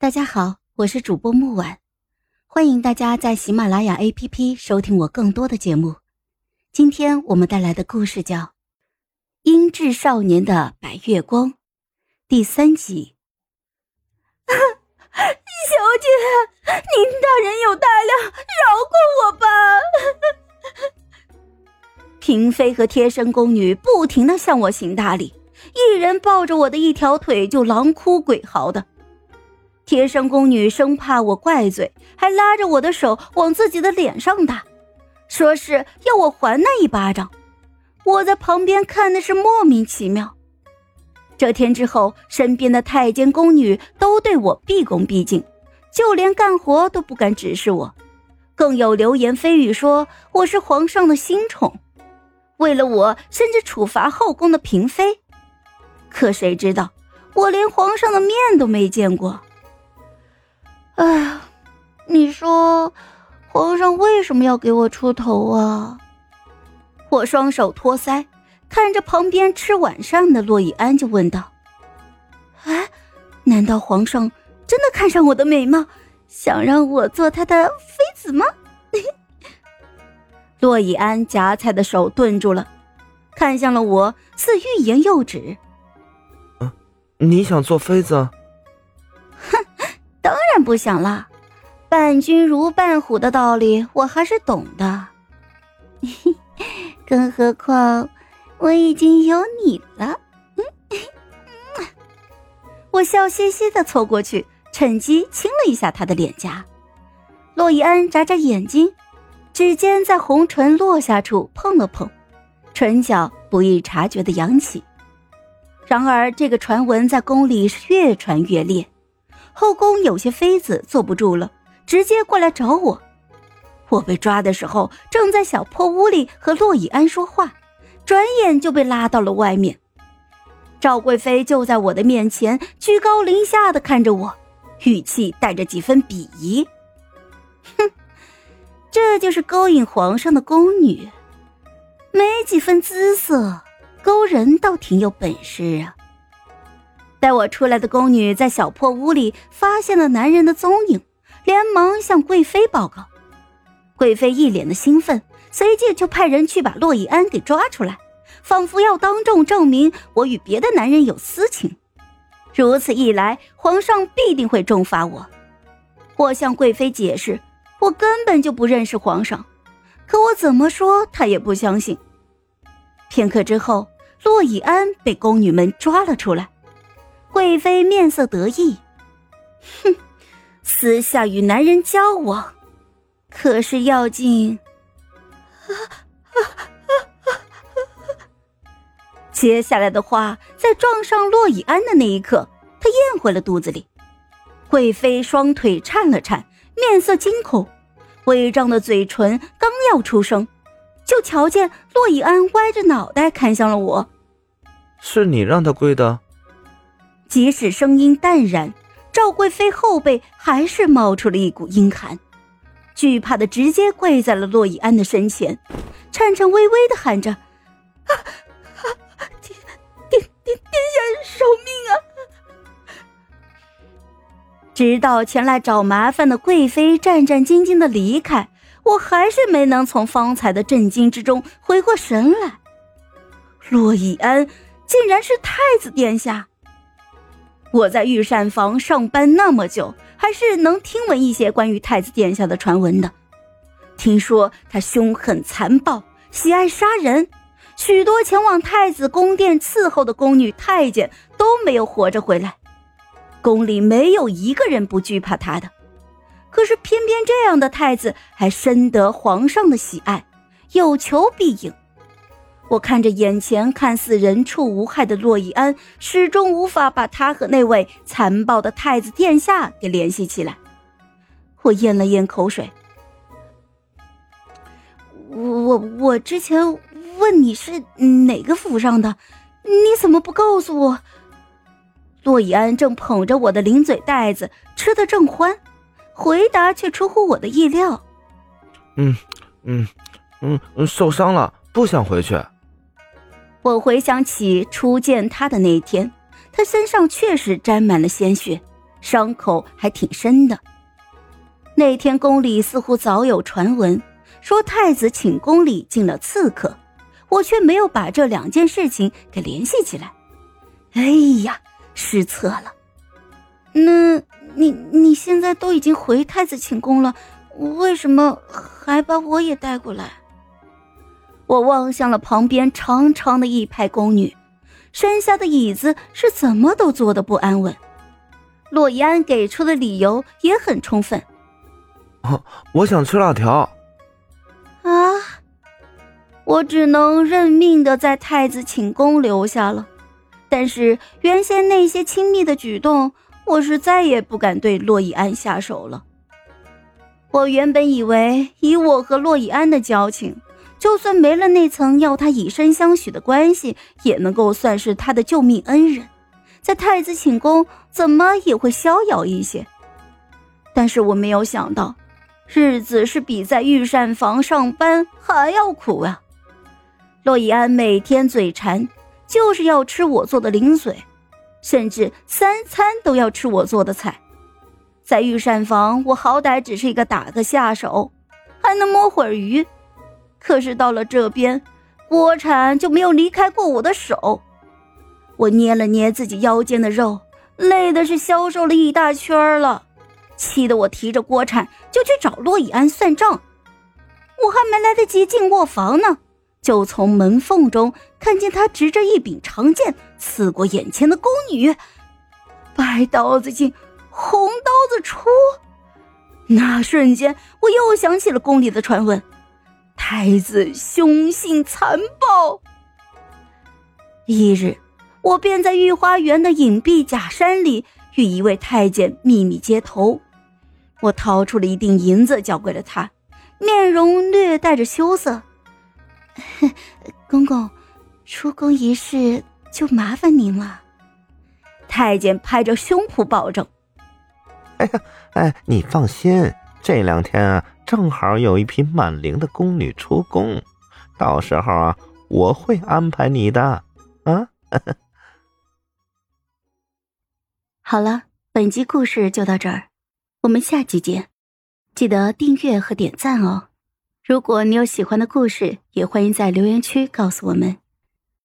大家好，我是主播木婉，欢迎大家在喜马拉雅 APP 收听我更多的节目。今天我们带来的故事叫《英智少年的白月光》第三集。小姐，您大人有大量，饶过我吧！嫔妃和贴身宫女不停的向我行大礼，一人抱着我的一条腿就狼哭鬼嚎的。贴身宫女生怕我怪罪，还拉着我的手往自己的脸上打，说是要我还那一巴掌。我在旁边看的是莫名其妙。这天之后，身边的太监宫女都对我毕恭毕敬，就连干活都不敢指示我，更有流言蜚语说我是皇上的新宠，为了我甚至处罚后宫的嫔妃。可谁知道，我连皇上的面都没见过。哎呀，你说，皇上为什么要给我出头啊？我双手托腮，看着旁边吃晚膳的洛以安，就问道：“哎，难道皇上真的看上我的美貌，想让我做他的妃子吗？” 洛以安夹菜的手顿住了，看向了我，似欲言又止。“，你想做妃子？”当然不想了，伴君如伴虎的道理我还是懂的。更何况我已经有你了。我笑嘻嘻的凑过去，趁机亲了一下他的脸颊。洛伊安眨眨眼睛，指尖在红唇落下处碰了碰，唇角不易察觉的扬起。然而，这个传闻在宫里是越传越烈。后宫有些妃子坐不住了，直接过来找我。我被抓的时候，正在小破屋里和洛以安说话，转眼就被拉到了外面。赵贵妃就在我的面前，居高临下的看着我，语气带着几分鄙夷：“哼，这就是勾引皇上的宫女，没几分姿色，勾人倒挺有本事啊。”带我出来的宫女在小破屋里发现了男人的踪影，连忙向贵妃报告。贵妃一脸的兴奋，随即就派人去把洛以安给抓出来，仿佛要当众证明我与别的男人有私情。如此一来，皇上必定会重罚我。我向贵妃解释，我根本就不认识皇上，可我怎么说他也不相信。片刻之后，洛以安被宫女们抓了出来。贵妃面色得意，哼，私下与男人交往，可是要紧。接下来的话，在撞上洛以安的那一刻，他咽回了肚子里。贵妃双腿颤了颤，面色惊恐，微张的嘴唇刚要出声，就瞧见洛以安歪着脑袋看向了我。是你让他跪的？即使声音淡然，赵贵妃后背还是冒出了一股阴寒，惧怕的直接跪在了洛以安的身前，颤颤巍巍的喊着：“啊啊！殿殿殿殿下饶命啊！”直到前来找麻烦的贵妃战战兢兢的离开，我还是没能从方才的震惊之中回过神来。洛以安竟然是太子殿下！我在御膳房上班那么久，还是能听闻一些关于太子殿下的传闻的。听说他凶狠残暴，喜爱杀人，许多前往太子宫殿伺候的宫女、太监都没有活着回来。宫里没有一个人不惧怕他的。可是偏偏这样的太子还深得皇上的喜爱，有求必应。我看着眼前看似人畜无害的洛伊安，始终无法把他和那位残暴的太子殿下给联系起来。我咽了咽口水，我我我之前问你是哪个府上的，你怎么不告诉我？洛伊安正捧着我的零嘴袋子吃的正欢，回答却出乎我的意料。嗯嗯嗯，受伤了，不想回去。我回想起初见他的那一天，他身上确实沾满了鲜血，伤口还挺深的。那天宫里似乎早有传闻，说太子寝宫里进了刺客，我却没有把这两件事情给联系起来。哎呀，失策了。那你你现在都已经回太子寝宫了，为什么还把我也带过来？我望向了旁边长长的一排宫女，身下的椅子是怎么都坐的不安稳。洛伊安给出的理由也很充分。哦，我想吃辣条。啊！我只能认命的在太子寝宫留下了。但是原先那些亲密的举动，我是再也不敢对洛伊安下手了。我原本以为，以我和洛伊安的交情。就算没了那层要他以身相许的关系，也能够算是他的救命恩人，在太子寝宫怎么也会逍遥一些。但是我没有想到，日子是比在御膳房上班还要苦啊！洛以安每天嘴馋，就是要吃我做的零嘴，甚至三餐都要吃我做的菜。在御膳房，我好歹只是一个打个下手，还能摸会儿鱼。可是到了这边，锅铲就没有离开过我的手。我捏了捏自己腰间的肉，累的是消瘦了一大圈了，气得我提着锅铲就去找洛以安算账。我还没来得及进卧房呢，就从门缝中看见他执着一柄长剑刺过眼前的宫女，白刀子进，红刀子出。那瞬间，我又想起了宫里的传闻。太子凶性残暴。一日，我便在御花园的隐蔽假山里与一位太监秘密接头。我掏出了一锭银子交给了他，面容略带着羞涩：“ 公公，出宫一事就麻烦您了。”太监拍着胸脯保证：“哎呀，哎，你放心，这两天啊。”正好有一批满龄的宫女出宫，到时候啊，我会安排你的。啊，好了，本集故事就到这儿，我们下集见，记得订阅和点赞哦。如果你有喜欢的故事，也欢迎在留言区告诉我们。